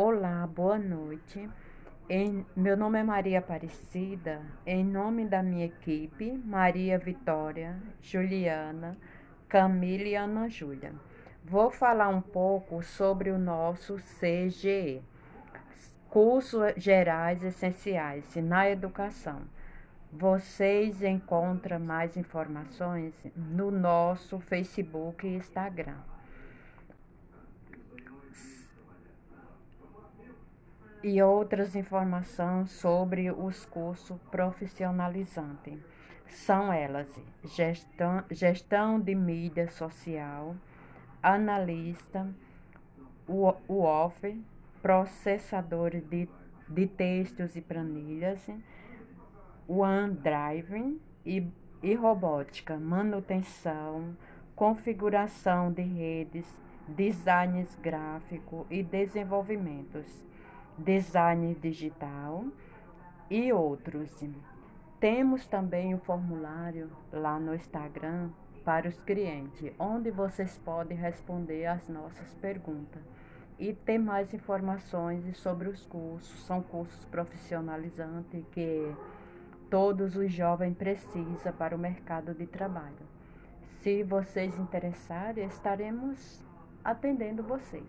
Olá, boa noite. Em, meu nome é Maria Aparecida. Em nome da minha equipe, Maria Vitória, Juliana, Camila e Ana Júlia, vou falar um pouco sobre o nosso CGE, Cursos Gerais Essenciais na Educação. Vocês encontram mais informações no nosso Facebook e Instagram. E outras informações sobre os cursos profissionalizantes. São elas: gestão, gestão de mídia social, analista, UOF, processadores de, de textos e planilhas, OneDrive e, e robótica, manutenção, configuração de redes, designs gráfico e desenvolvimentos design digital e outros. Temos também o formulário lá no Instagram para os clientes, onde vocês podem responder as nossas perguntas e ter mais informações sobre os cursos. São cursos profissionalizantes que todos os jovens precisam para o mercado de trabalho. Se vocês interessarem, estaremos atendendo vocês.